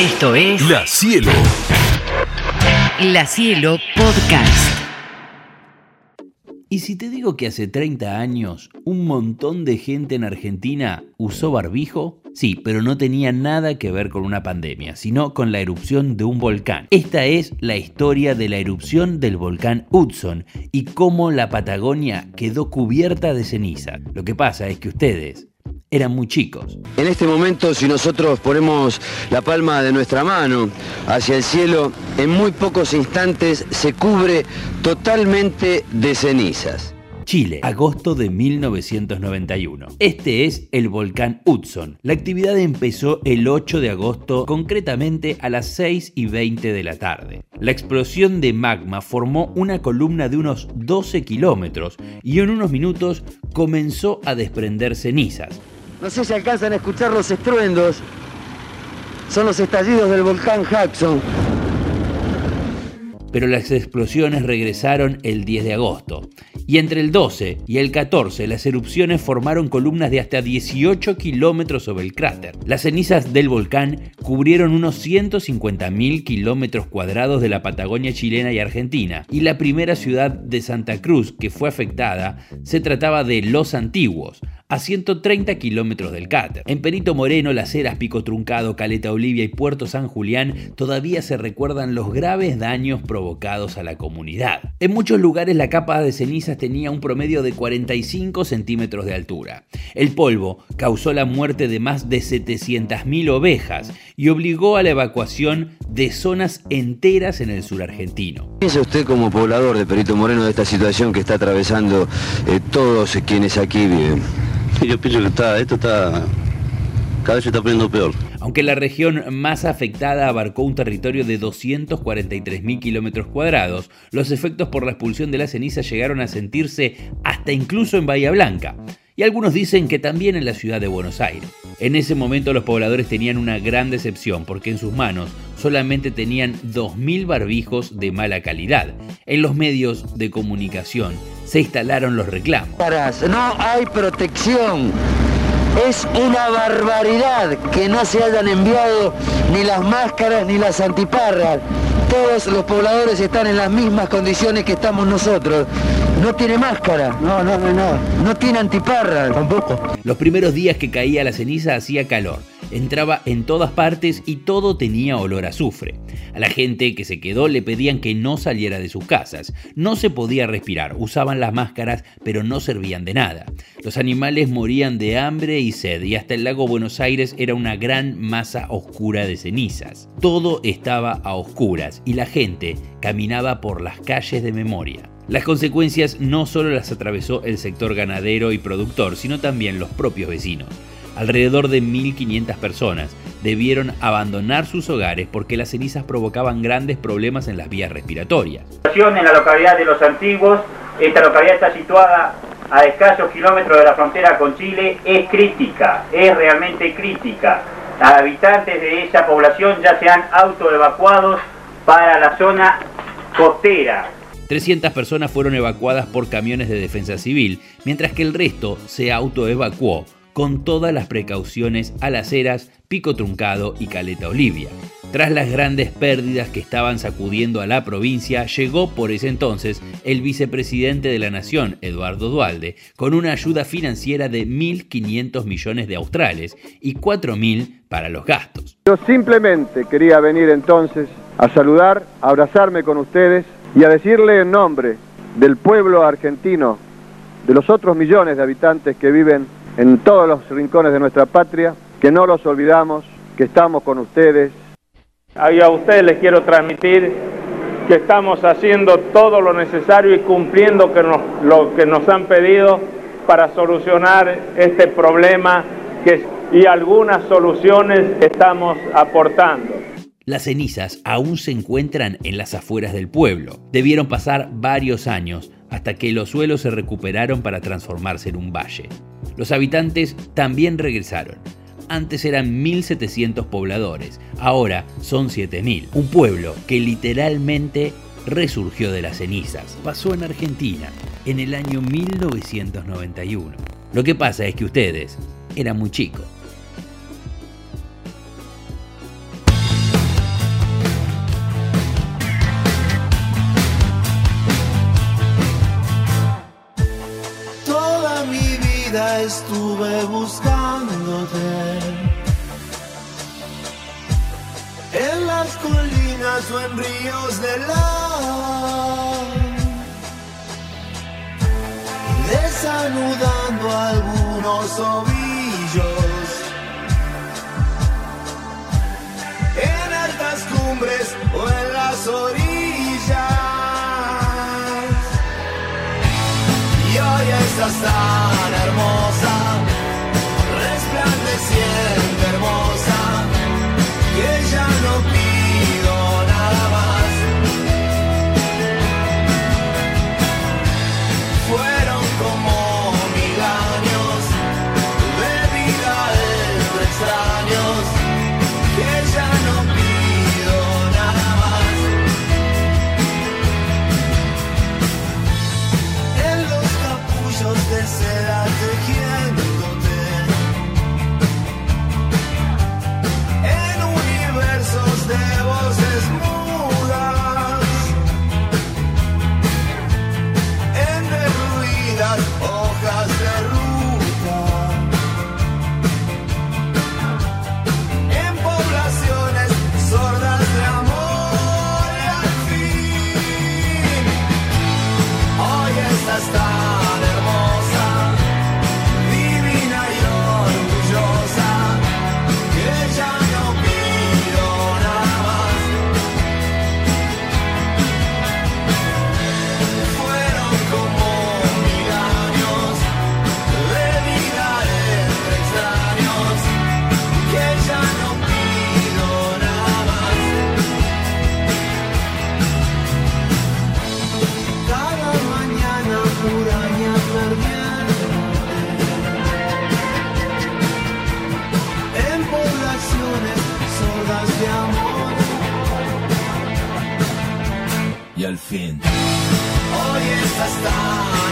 Esto es La Cielo. La Cielo Podcast. Y si te digo que hace 30 años un montón de gente en Argentina usó barbijo, sí, pero no tenía nada que ver con una pandemia, sino con la erupción de un volcán. Esta es la historia de la erupción del volcán Hudson y cómo la Patagonia quedó cubierta de ceniza. Lo que pasa es que ustedes eran muy chicos. En este momento, si nosotros ponemos la palma de nuestra mano hacia el cielo, en muy pocos instantes se cubre totalmente de cenizas. Chile, agosto de 1991. Este es el volcán Hudson. La actividad empezó el 8 de agosto, concretamente a las 6 y 20 de la tarde. La explosión de magma formó una columna de unos 12 kilómetros y en unos minutos comenzó a desprender cenizas. No sé si alcanzan a escuchar los estruendos. Son los estallidos del volcán Hudson. Pero las explosiones regresaron el 10 de agosto. Y entre el 12 y el 14 las erupciones formaron columnas de hasta 18 kilómetros sobre el cráter. Las cenizas del volcán cubrieron unos 150.000 kilómetros cuadrados de la Patagonia chilena y Argentina. Y la primera ciudad de Santa Cruz que fue afectada se trataba de Los Antiguos, a 130 kilómetros del cráter. En Perito Moreno, Las Heras, Pico Truncado, Caleta Olivia y Puerto San Julián todavía se recuerdan los graves daños provocados a la comunidad. En muchos lugares la capa de cenizas tenía un promedio de 45 centímetros de altura. El polvo causó la muerte de más de 700.000 ovejas y obligó a la evacuación de zonas enteras en el sur argentino. ¿Piensa usted como poblador de Perito Moreno de esta situación que está atravesando eh, todos quienes aquí viven? Sí, yo pienso que está, esto está, cada vez se está poniendo peor. Aunque la región más afectada abarcó un territorio de 243.000 kilómetros cuadrados, los efectos por la expulsión de la ceniza llegaron a sentirse hasta incluso en Bahía Blanca. Y algunos dicen que también en la ciudad de Buenos Aires. En ese momento los pobladores tenían una gran decepción porque en sus manos solamente tenían 2.000 barbijos de mala calidad. En los medios de comunicación se instalaron los reclamos. No hay protección. Es una barbaridad que no se hayan enviado ni las máscaras ni las antiparras. Todos los pobladores están en las mismas condiciones que estamos nosotros. No tiene máscara. No, no, no, no. No tiene antiparra. Tampoco. Los primeros días que caía la ceniza hacía calor entraba en todas partes y todo tenía olor a azufre. A la gente que se quedó le pedían que no saliera de sus casas. No se podía respirar, usaban las máscaras, pero no servían de nada. Los animales morían de hambre y sed y hasta el lago Buenos Aires era una gran masa oscura de cenizas. Todo estaba a oscuras y la gente caminaba por las calles de memoria. Las consecuencias no solo las atravesó el sector ganadero y productor, sino también los propios vecinos. Alrededor de 1.500 personas debieron abandonar sus hogares porque las cenizas provocaban grandes problemas en las vías respiratorias. En la localidad de Los Antiguos, esta localidad está situada a escasos kilómetros de la frontera con Chile, es crítica, es realmente crítica. Los habitantes de esa población ya se han autoevacuados para la zona costera. 300 personas fueron evacuadas por camiones de defensa civil, mientras que el resto se autoevacuó con todas las precauciones a las eras Pico Truncado y Caleta Olivia. Tras las grandes pérdidas que estaban sacudiendo a la provincia, llegó por ese entonces el vicepresidente de la Nación, Eduardo Dualde, con una ayuda financiera de 1.500 millones de australes y 4.000 para los gastos. Yo simplemente quería venir entonces a saludar, a abrazarme con ustedes y a decirle en nombre del pueblo argentino, de los otros millones de habitantes que viven en todos los rincones de nuestra patria, que no los olvidamos, que estamos con ustedes. Ahí a ustedes les quiero transmitir que estamos haciendo todo lo necesario y cumpliendo que lo que nos han pedido para solucionar este problema que, y algunas soluciones estamos aportando. Las cenizas aún se encuentran en las afueras del pueblo. Debieron pasar varios años hasta que los suelos se recuperaron para transformarse en un valle. Los habitantes también regresaron. Antes eran 1.700 pobladores, ahora son 7.000. Un pueblo que literalmente resurgió de las cenizas. Pasó en Argentina en el año 1991. Lo que pasa es que ustedes eran muy chicos. estuve buscándote. En las colinas o en ríos de la desanudando algunos ovillos. seas tan hermosa, resplandeciente hermosa, que ya no al fin. Hoy estás tarde.